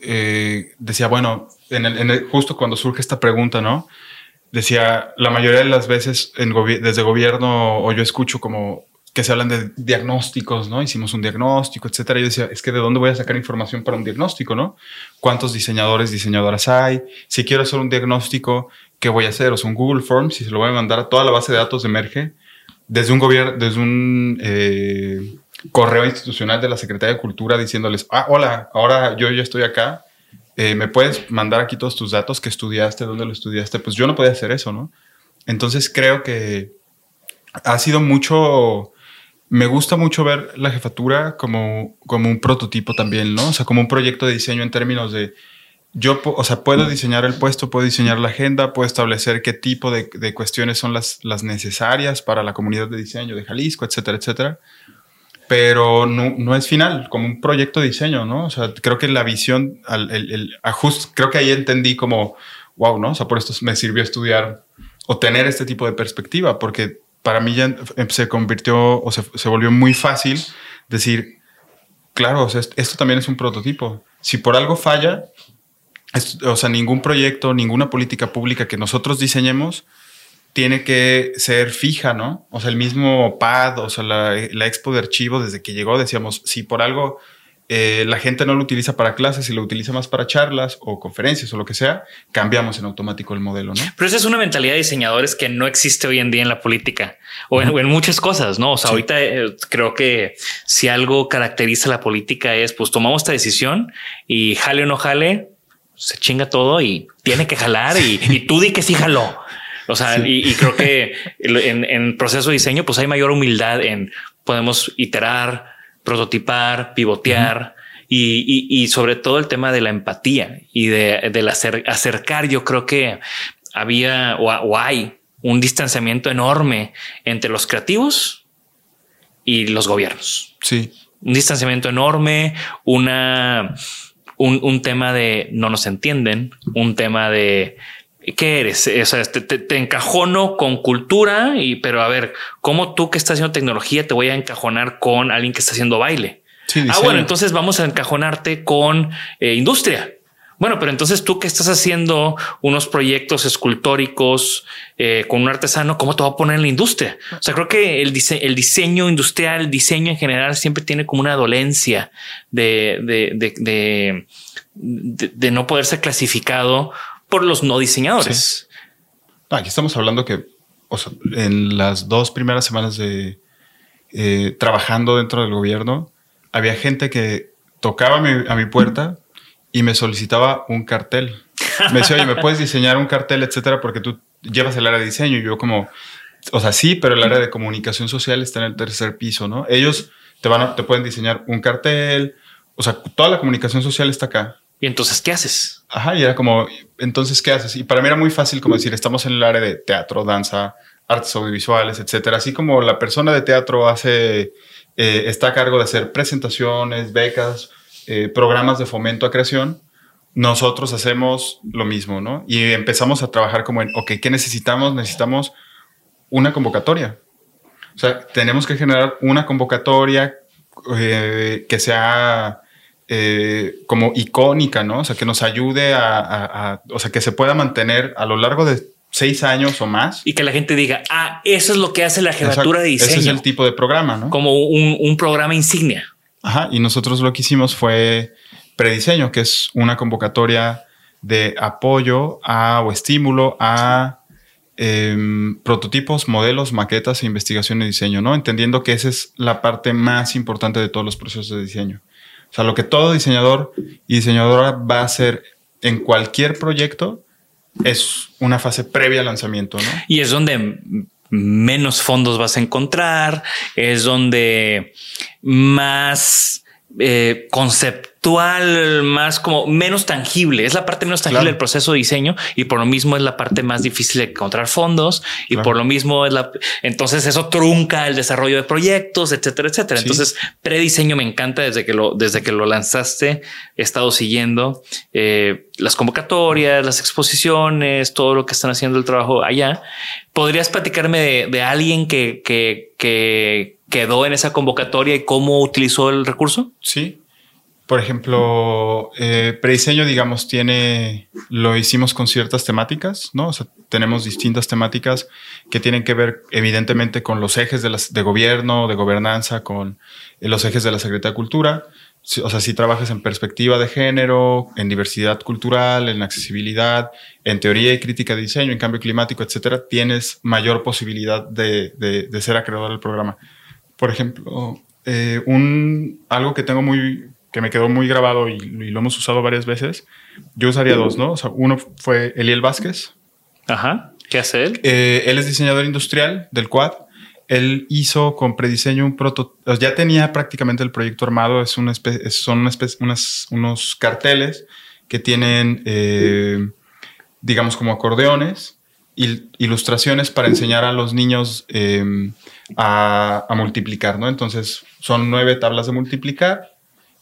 Eh, decía, bueno, en el, justo cuando surge esta pregunta, ¿no? Decía, la mayoría de las veces en desde gobierno o yo escucho como que se hablan de diagnósticos, ¿no? Hicimos un diagnóstico, etcétera. Yo decía, es que de dónde voy a sacar información para un diagnóstico, ¿no? ¿Cuántos diseñadores, diseñadoras hay? Si quiero hacer un diagnóstico, ¿qué voy a hacer? O sea, un Google Forms, si se lo voy a mandar a toda la base de datos de Merge, desde un gobierno, desde un eh, correo institucional de la Secretaría de Cultura diciéndoles, ah, hola, ahora yo ya estoy acá, eh, ¿me puedes mandar aquí todos tus datos que estudiaste, dónde lo estudiaste? Pues yo no podía hacer eso, ¿no? Entonces creo que ha sido mucho me gusta mucho ver la jefatura como, como un prototipo también, ¿no? O sea, como un proyecto de diseño en términos de, yo, o sea, puedo diseñar el puesto, puedo diseñar la agenda, puedo establecer qué tipo de, de, cuestiones son las, las necesarias para la comunidad de diseño de Jalisco, etcétera, etcétera. Pero no, no es final, como un proyecto de diseño, ¿no? O sea, creo que la visión, el, el ajuste, creo que ahí entendí como, wow, ¿no? O sea, por esto me sirvió estudiar o tener este tipo de perspectiva, porque para mí ya se convirtió o se, volvió muy fácil decir, claro, esto también es un prototipo. Si por algo falla, o sea, ningún proyecto, ninguna política pública que nosotros diseñemos tiene que ser fija, ¿no? O sea, el mismo PAD, o sea, la, la expo de archivo, desde que llegó, decíamos, si por algo eh, la gente no lo utiliza para clases y lo utiliza más para charlas o conferencias o lo que sea, cambiamos en automático el modelo, ¿no? Pero esa es una mentalidad de diseñadores que no existe hoy en día en la política o en, muchas cosas, ¿no? O sea, ahorita eh, creo que si algo caracteriza la política es, pues tomamos esta decisión y jale o no jale, se chinga todo y tiene que jalar y, tú di que sí jaló. O sea, y, creo que en, en proceso de diseño, pues hay mayor humildad en podemos iterar, prototipar, pivotear. y, sobre todo el tema de la empatía y de, del acercar, yo creo que había o, hay un distanciamiento enorme entre los creativos y los gobiernos. Sí. Un distanciamiento enorme, una, un, un tema de no nos entienden, un tema de ¿Qué eres? O sea, te, te, encajono con cultura y, pero a ver, ¿cómo tú que estás haciendo tecnología te voy a encajonar con alguien que está haciendo baile? ah, bueno, entonces vamos a encajonarte con eh, industria Bueno, pero entonces tú que estás haciendo unos proyectos escultóricos eh, con un artesano, ¿cómo te va a poner en la industria? O sea, creo que el, el diseño industrial, el diseño en general siempre tiene como una dolencia de, de, de, no poder ser clasificado por los no diseñadores. aquí estamos hablando que en las dos primeras semanas de eh, trabajando dentro del gobierno, había gente que tocaba a mi puerta y me solicitaba un cartel. Me decía, oye, ¿me puedes diseñar un cartel, etcétera? Porque tú llevas el área de diseño. Y yo como, o sea, sí, pero el área de comunicación social está en el tercer piso, ¿no? Ellos te van a, te pueden diseñar un cartel. O sea, toda la comunicación social está acá. Y entonces, ¿qué haces? Ajá, y era como, entonces, ¿qué haces? Y para mí era muy fácil como decir, estamos en el área de teatro, danza, artes audiovisuales, etcétera. Así como la persona de teatro hace, eh, está a cargo de hacer presentaciones, becas, eh, programas de fomento a creación, nosotros hacemos lo mismo, ¿no? Y empezamos a trabajar como en, ok, ¿qué necesitamos? Necesitamos una convocatoria. O sea, tenemos que generar una convocatoria eh, que sea eh, como icónica, ¿no? O sea, que nos ayude a, o sea, que se pueda mantener a lo largo de seis años o más. Y que la gente diga, ah, eso es lo que hace la jefatura de diseño. Ese es el tipo de programa, ¿no? Como un, un programa insignia. Ajá, y nosotros lo que hicimos fue prediseño, que es una convocatoria de apoyo a, o estímulo a em, prototipos, modelos, maquetas e investigación y diseño, ¿no? Entendiendo que esa es la parte más importante de todos los procesos de diseño. O sea, lo que todo diseñador y diseñadora va a hacer en cualquier proyecto es una fase previa al lanzamiento, ¿no? Y es donde menos fondos vas a encontrar, es donde más eh, conceptual, más como menos tangible. Es la parte menos tangible del proceso de diseño y por lo mismo es la parte más difícil de encontrar fondos y por lo mismo es la. Entonces eso trunca el desarrollo de proyectos, etcétera, etcétera. Entonces prediseño me encanta desde que lo, desde que lo lanzaste. He estado siguiendo eh, las convocatorias, las exposiciones, todo lo que están haciendo el trabajo allá. ¿Podrías platicarme de, alguien que, que, quedó en esa convocatoria y cómo utilizó el recurso? Sí. Por ejemplo, eh, prediseño, digamos, tiene, lo hicimos con ciertas temáticas, ¿no? O sea, tenemos distintas temáticas que tienen que ver evidentemente con los ejes de, las, de gobierno, de gobernanza, con los ejes de la Secretaría de Cultura, o sea, si trabajas en perspectiva de género, en diversidad cultural, en accesibilidad, en teoría y crítica de diseño, en cambio climático, etcétera, tienes mayor posibilidad de, de, ser acreedor del programa. Por ejemplo, eh, un, algo que tengo muy, que me quedó muy grabado y, lo hemos usado varias veces, yo usaría dos, ¿no? O sea, uno fue Eliel Vázquez. Ajá. ¿Qué hace él? Eh, él es diseñador industrial del Quad él hizo con prediseño un prototipo, ya tenía prácticamente el proyecto armado, es una son una unas, unos carteles que tienen, eh, digamos, como acordeones, ilustraciones para enseñar a los niños em, a, multiplicar, ¿no? Entonces, son nueve tablas de multiplicar.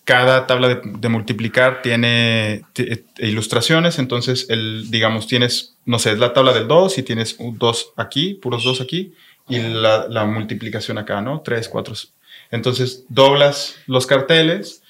Cada tabla de, multiplicar tiene ilustraciones, entonces, el, digamos, tienes, no sé, es la tabla del 2 y tienes dos aquí, puros dos aquí, y la, multiplicación acá, ¿no? Tres, cuatro. Entonces doblas los carteles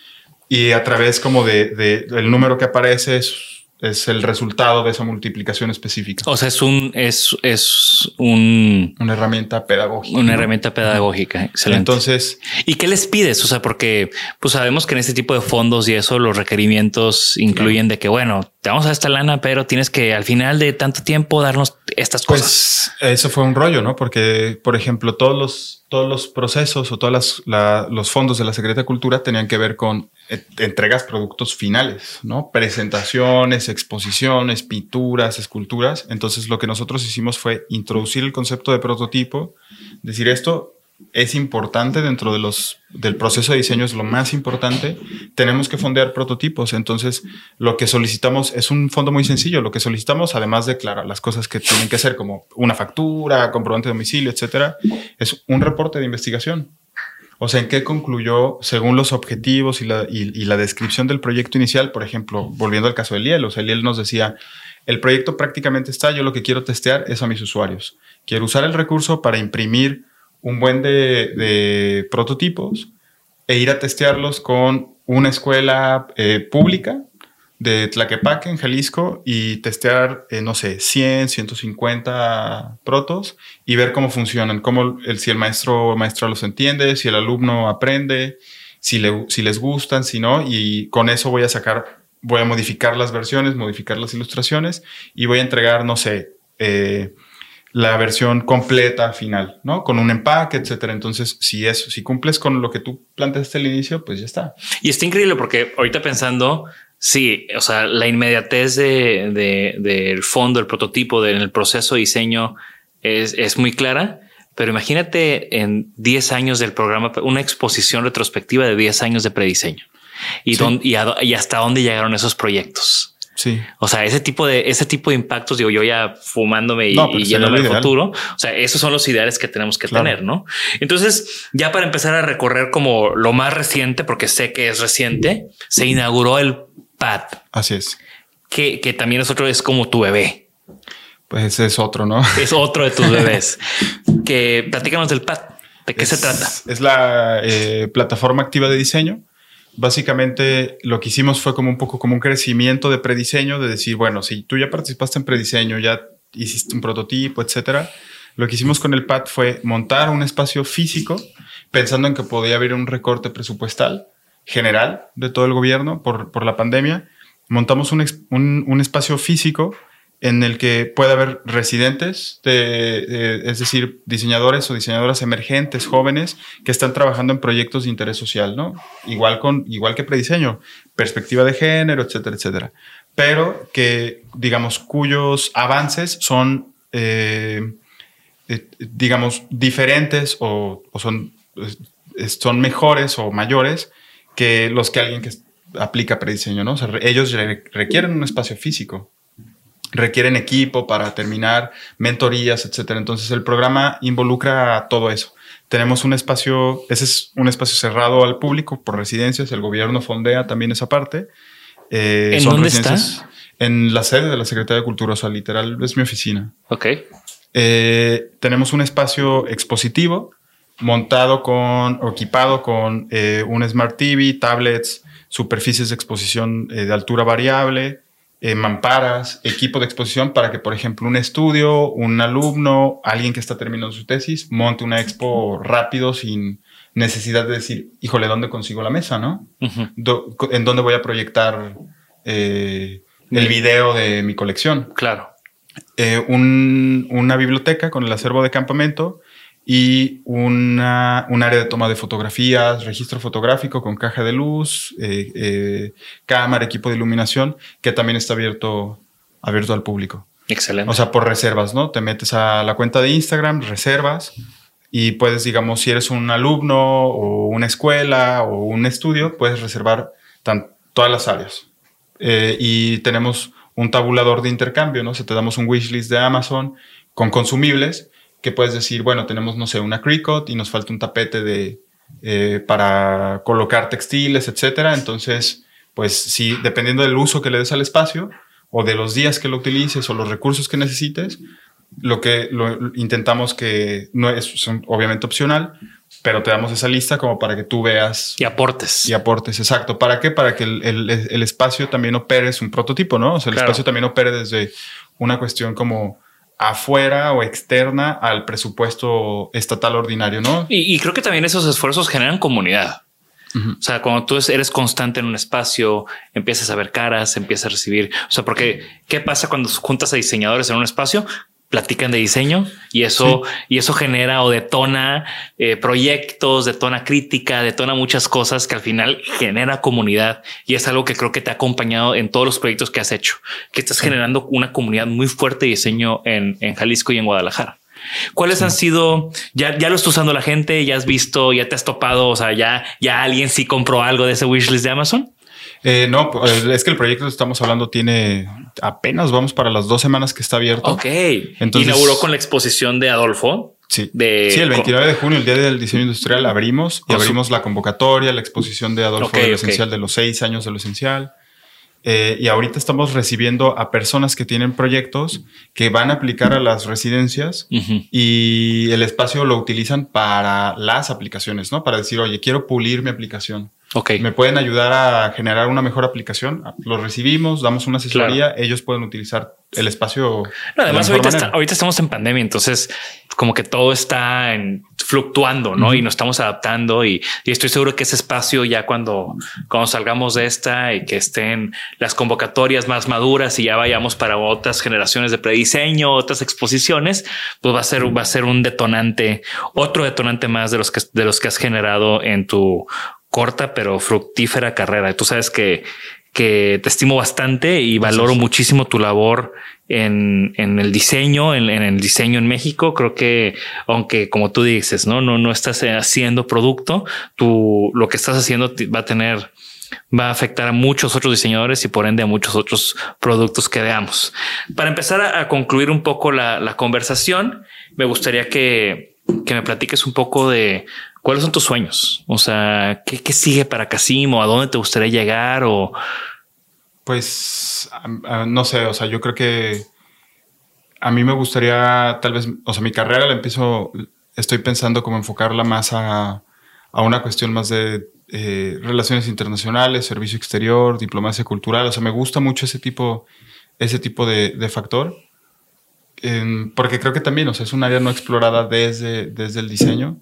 y a través como de, de el número que aparece es es el resultado de esa multiplicación específica. O sea, es un, es, es un... Una herramienta pedagógica. Una herramienta pedagógica, excelente. Entonces... ¿Y qué les pides? O sea, porque pues sabemos que en este tipo de fondos y eso los requerimientos incluyen de que, bueno, te vamos a esta lana, pero tienes que al final de tanto tiempo darnos estas cosas. Pues eso fue un rollo, ¿no? Porque, por ejemplo, todos los todos los procesos o todos los fondos de la Secretaría de Cultura tenían que ver con eh, entregas productos finales, ¿no? Presentaciones, exposiciones, pinturas, esculturas. Entonces lo que nosotros hicimos fue introducir el concepto de prototipo, decir esto es importante dentro de los, del proceso de diseño, es lo más importante. Tenemos que fondear prototipos. Entonces, lo que solicitamos es un fondo muy sencillo. Lo que solicitamos, además de, claro, las cosas que tienen que ser como una factura, comprobante de domicilio, etcétera, es un reporte de investigación. O sea, en qué concluyó según los objetivos y la, y, la descripción del proyecto inicial. Por ejemplo, volviendo al caso de Liel, o sea, Liel nos decía, el proyecto prácticamente está, yo lo que quiero testear es a mis usuarios. Quiero usar el recurso para imprimir un buen de, prototipos e ir a testearlos con una escuela eh, pública de Tlaquepaque en Jalisco y testear, eh, no sé, 100, 150 protos y ver cómo funcionan, cómo el, si el maestro o maestra los entiende, si el alumno aprende, si, le, si les gustan, si no, y con eso voy a sacar, voy a modificar las versiones, modificar las ilustraciones y voy a entregar, no sé, eh, la versión completa final, ¿no? Con un empaque, etcétera. Entonces, si eso, si cumples con lo que tú planteaste al inicio, pues ya está. Y está increíble porque ahorita pensando, sí, o sea, la inmediatez del de, fondo, el prototipo, del proceso de diseño es, es muy clara. Pero imagínate en 10 años del programa, una exposición retrospectiva de 10 años de prediseño y, dónde, y hasta dónde llegaron esos proyectos. Sí. O sea, ese tipo de, ese tipo de impactos, digo, yo ya fumándome y, y yéndome al futuro. O sea, esos son los ideales que tenemos que tener, ¿no? Entonces, ya para empezar a recorrer como lo más reciente, porque sé que es reciente, se inauguró el PAD. Así es. Que, que también es otro, es como tu bebé. Pues ese es otro, ¿no? Es otro de tus bebés. que platícanos del PAD. ¿De qué se trata? Es la eh, plataforma activa de diseño Básicamente lo que hicimos fue como un poco como un crecimiento de prediseño, de decir, bueno, si tú ya participaste en prediseño, ya hiciste un prototipo, etcétera, lo que hicimos con el PAD fue montar un espacio físico, pensando en que podía haber un recorte presupuestal general de todo el gobierno por, por la pandemia. Montamos un, un, un espacio físico en el que puede haber residentes, de, es decir, diseñadores o diseñadoras emergentes, jóvenes, que están trabajando en proyectos de interés social, ¿no? Igual, con, igual que prediseño, perspectiva de género, etcétera, etcétera. Pero que, digamos, cuyos avances son, eh, eh, digamos, diferentes o, son, son mejores o mayores que los que alguien que aplica prediseño, ¿no? O sea, ellos requieren un espacio físico requieren equipo para terminar, mentorías, etcétera. Entonces el programa involucra todo eso. Tenemos un espacio, ese es un espacio cerrado al público por residencias, el gobierno fondea también esa parte. Eh, ¿En dónde está? En la sede de la Secretaría de Cultura, o sea, literal es mi oficina. Ok. Eh, tenemos un espacio expositivo montado con, o equipado con eh, un Smart TV, tablets, superficies de exposición de altura variable, eh, mamparas, equipo de exposición para que, por ejemplo, un estudio, un alumno, alguien que está terminando su tesis, monte una expo rápido sin necesidad de decir, híjole, ¿dónde consigo la mesa? ¿No? ¿En dónde voy a proyectar eh, el video de mi colección? Claro. Eh, una biblioteca con el acervo de campamento y una, un área de toma de fotografías, registro fotográfico con caja de luz, eh, eh, cámara, equipo de iluminación, que también está abierto, abierto al público. Excelente. O sea, por reservas, ¿no? Te metes a la cuenta de Instagram, reservas y puedes, digamos, si eres un alumno o una escuela o un estudio, puedes reservar todas las áreas. Eh, y tenemos un tabulador de intercambio, ¿no? O sea, te damos un wishlist de Amazon con consumibles que puedes decir, bueno, tenemos, no sé, una Cricut y nos falta un tapete de, eh, para colocar textiles, etcétera. Entonces, pues sí, dependiendo del uso que le des al espacio o de los días que lo utilices o los recursos que necesites, lo que lo intentamos que no es obviamente opcional, pero te damos esa lista como para que tú veas. Y aportes. Y aportes, exacto. ¿Para qué? Para que el, el, el espacio también opere, es un prototipo, ¿no? O sea, el espacio también opere desde una cuestión como afuera o externa al presupuesto estatal ordinario, ¿no? Y, creo que también esos esfuerzos generan comunidad. O sea, cuando tú eres constante en un espacio, empiezas a ver caras, empiezas a recibir. O sea, porque ¿qué pasa cuando juntas a diseñadores en un espacio? Platican de diseño y eso, y eso genera o detona eh, proyectos, detona crítica, detona muchas cosas que al final genera comunidad y es algo que creo que te ha acompañado en todos los proyectos que has hecho, que estás generando una comunidad muy fuerte de diseño en, en Jalisco y en Guadalajara. ¿Cuáles han sido? Ya, ya lo está usando la gente, ya has visto, ya te has topado, o sea, ya, ya alguien sí compró algo de ese wishlist de Amazon. Eh, no, pues, es que el proyecto que estamos hablando tiene apenas vamos para las dos semanas que está abierto. Ok. Entonces, Inauguró con la exposición de Adolfo. Sí. De, sí, el 29 de junio, el día del diseño industrial, abrimos y abrimos la convocatoria, la exposición de Adolfo de lo esencial de los seis años de lo esencial. Eh, y ahorita estamos recibiendo a personas que tienen proyectos que van a aplicar a las residencias y el espacio lo utilizan para las aplicaciones, ¿no? Para decir, oye, quiero pulir mi aplicación. Ok. Me pueden ayudar a generar una mejor aplicación. Lo recibimos, damos una asesoría, ellos pueden utilizar el espacio. No, además, ahorita, está, ahorita, estamos en pandemia, entonces como que todo está en, fluctuando, ¿no? Y nos estamos adaptando y, y, estoy seguro que ese espacio ya cuando, cuando salgamos de esta y que estén las convocatorias más maduras y ya vayamos para otras generaciones de prediseño, otras exposiciones, pues va a ser, va a ser un detonante, otro detonante más de los que, de los que has generado en tu corta pero fructífera carrera. Tú sabes que, que te estimo bastante y valoro muchísimo tu labor en, en el diseño, en, en, el diseño en México. Creo que, aunque como tú dices, no, no, no estás haciendo producto, tú lo que estás haciendo va a tener, va a afectar a muchos otros diseñadores y por ende a muchos otros productos que veamos. Para empezar a, a concluir un poco la, la conversación, me gustaría que, que me platiques un poco de ¿Cuáles son tus sueños? O sea, ¿qué, qué sigue para Casimo? ¿A dónde te gustaría llegar? O pues no sé, o sea, yo creo que a mí me gustaría tal vez, o sea, mi carrera la empiezo, estoy pensando como enfocarla más a, a una cuestión más de eh, relaciones internacionales, servicio exterior, diplomacia cultural, o sea, me gusta mucho ese tipo, ese tipo de, de factor, porque creo que también, o sea, es un área no explorada desde, desde el diseño.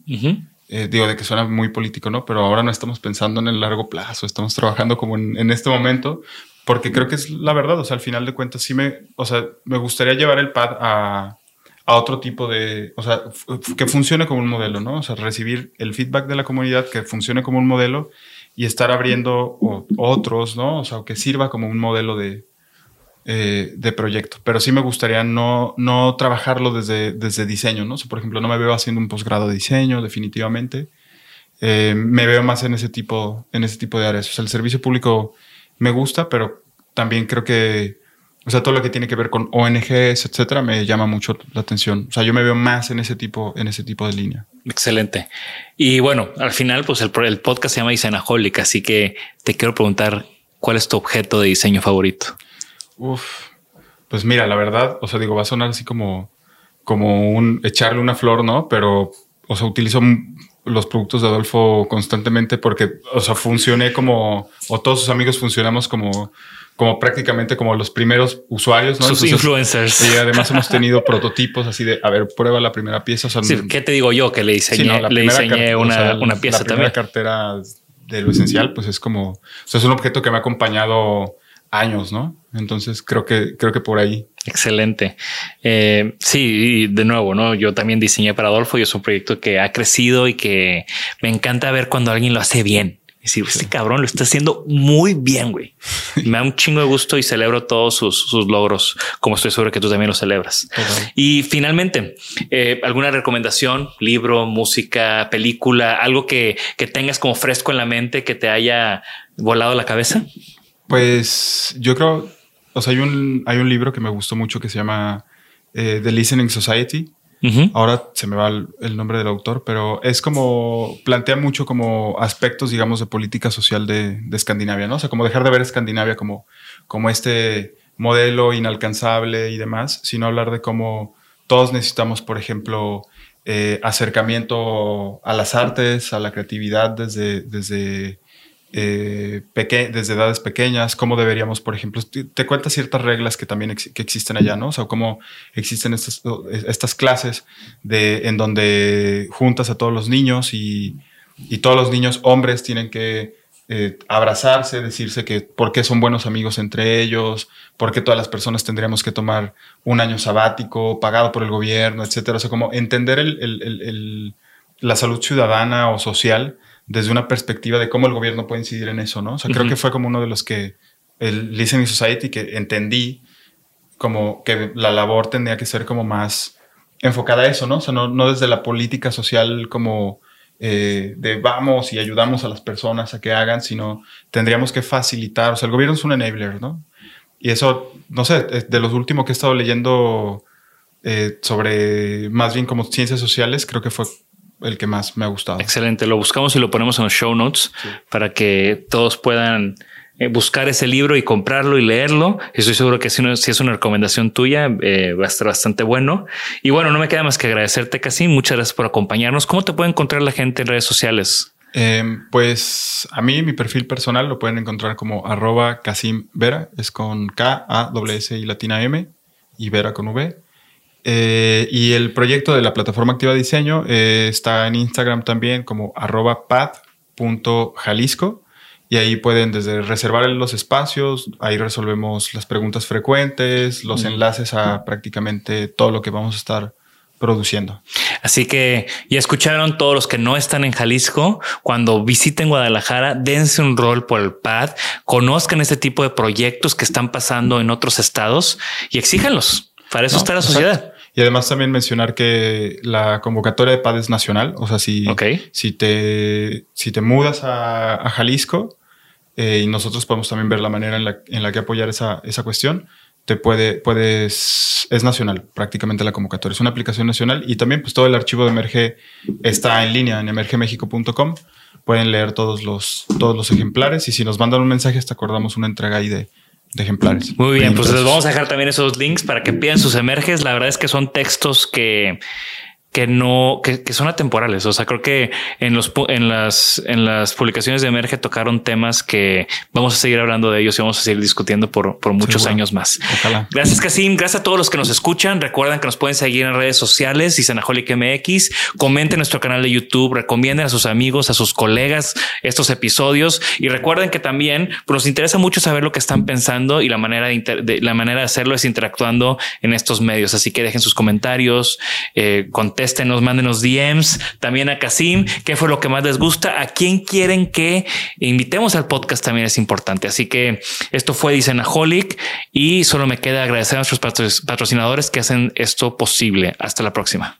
Eh, digo, de que suena muy político, ¿no? Pero ahora no estamos pensando en el largo plazo, estamos trabajando como en, este momento, porque creo que es la verdad, o sea, al final de cuentas sí me, o sea, me gustaría llevar el pad a, a otro tipo de, o sea, que funcione como un modelo, ¿no? O sea, recibir el feedback de la comunidad, que funcione como un modelo y estar abriendo otros, ¿no? O sea, que sirva como un modelo de, eh, de proyecto. Pero sí me gustaría no, no trabajarlo desde, desde diseño, ¿no? por ejemplo, no me veo haciendo un posgrado de diseño, definitivamente. Eh, me veo más en ese tipo, en ese tipo de áreas. O sea, el servicio público me gusta, pero también creo que, o sea, todo lo que tiene que ver con ONGs, etcétera, me llama mucho la atención. O sea, yo me veo más en ese tipo, en ese tipo de línea. Excelente. Y bueno, al final, pues el, el podcast se llama Designaholic, así que te quiero preguntar cuál es tu objeto de diseño favorito. Uf, pues mira, la verdad, o sea, digo, va a sonar así como, como un echarle una flor, ¿no? Pero, o sea, utilizo los productos de Adolfo constantemente porque, o sea, funcioné como, o todos sus amigos funcionamos como, como prácticamente como los primeros usuarios, ¿no? Sus influencers. Y además hemos tenido prototipos así de, a ver, prueba la primera pieza. sí, ¿Qué te digo yo? Que le diseñé, le diseñé una, una, pieza la primera cartera de lo esencial, pues es como, o sea, es un objeto que me ha acompañado años, ¿no? Entonces creo que, creo que por ahí. Excelente. Eh, sí, de nuevo, ¿no? Yo también diseñé para Adolfo y es un proyecto que ha crecido y que me encanta ver cuando alguien lo hace bien. Es decir, este cabrón lo está haciendo muy bien, güey. Me da un chingo de gusto y celebro todos sus, logros, como estoy seguro que tú también lo celebras. Y finalmente, eh, ¿alguna recomendación? Libro, música, película, algo que, que tengas como fresco en la mente que te haya volado la cabeza? Pues yo creo, o sea, hay un, hay un libro que me gustó mucho que se llama eh, The Listening Society. Ahora se me va el, nombre del autor, pero es como, plantea mucho como aspectos, digamos, de política social de, de, Escandinavia, ¿no? O sea, como dejar de ver Escandinavia como, como este modelo inalcanzable y demás, sino hablar de cómo todos necesitamos, por ejemplo, eh, acercamiento a las artes, a la creatividad desde, desde eh, desde edades pequeñas, cómo deberíamos, por ejemplo, te, cuenta ciertas reglas que también que existen allá, ¿no? O sea, cómo existen estas, estas clases de, en donde juntas a todos los niños y, y todos los niños hombres tienen que eh, abrazarse, decirse que por qué son buenos amigos entre ellos, por qué todas las personas tendríamos que tomar un año sabático pagado por el gobierno, etcétera. O sea, como entender el, la salud ciudadana o social desde una perspectiva de cómo el gobierno puede incidir en eso, ¿no? O sea, creo que fue como uno de los que el Listening Society que entendí como que la labor tendría que ser como más enfocada a eso, ¿no? O sea, no, no desde la política social como eh, de vamos y ayudamos a las personas a que hagan, sino tendríamos que facilitar, o sea, el gobierno es un enabler, ¿no? Y eso, no sé, de los últimos que he estado leyendo eh, sobre más bien como ciencias sociales, creo que fue el que más me ha gustado. Excelente. Lo buscamos y lo ponemos en los show notes para que todos puedan eh, buscar ese libro y comprarlo y leerlo. Estoy seguro que si, si es una recomendación tuya, eh, va a estar bastante bueno. Y bueno, no me queda más que agradecerte, casi. Muchas gracias por acompañarnos. ¿Cómo te puede encontrar la gente en redes sociales? Em, pues a mí, mi perfil personal lo pueden encontrar como arroba Casim Vera, es con K, A, W, S y latina M, y Vera con V. Eh, y el proyecto de la plataforma Activa Diseño eh, está en Instagram también como arroba pad.jalisco. Y ahí pueden desde reservar los espacios, ahí resolvemos las preguntas frecuentes, los enlaces a prácticamente todo lo que vamos a estar produciendo. Así que ya escucharon todos los que no están en Jalisco, cuando visiten Guadalajara, dense un rol por el PAD, conozcan este tipo de proyectos que están pasando en otros estados y exíjanlos. Para eso está la sociedad. Y además también mencionar que la convocatoria de PAD es nacional. O sea, si, si, te, si te mudas a, Jalisco eh, y nosotros podemos también ver la manera en la, en la que apoyar esa, esa cuestión, te puede, puedes, es nacional prácticamente la convocatoria, es una aplicación nacional y también pues todo el archivo de Emerge está en línea en emergemexico.com. Pueden leer todos los, todos los ejemplares y si nos mandan un mensaje hasta acordamos una entrega ahí de, de ejemplares. Muy bien, pues les vamos a dejar también esos links para que pidan sus emerges. La verdad es que son textos que que no, que, que, son atemporales. O sea, creo que en los, en las, en las publicaciones de Emerge tocaron temas que vamos a seguir hablando de ellos y vamos a seguir discutiendo por, por muchos años más. Ojalá. Gracias, Casim. Gracias a todos los que nos escuchan. Recuerden que nos pueden seguir en redes sociales y Sanaholic MX. Comenten nuestro canal de YouTube, recomienden a sus amigos, a sus colegas estos episodios y recuerden que también pues, nos interesa mucho saber lo que están pensando y la manera de, la manera de hacerlo es interactuando en estos medios. Así que dejen sus comentarios, eh, manden los DMs, también a Casim, qué fue lo que más les gusta, a quién quieren que invitemos al podcast también es importante. Así que esto fue Dicenaholic y solo me queda agradecer a nuestros patrocinadores que hacen esto posible. Hasta la próxima.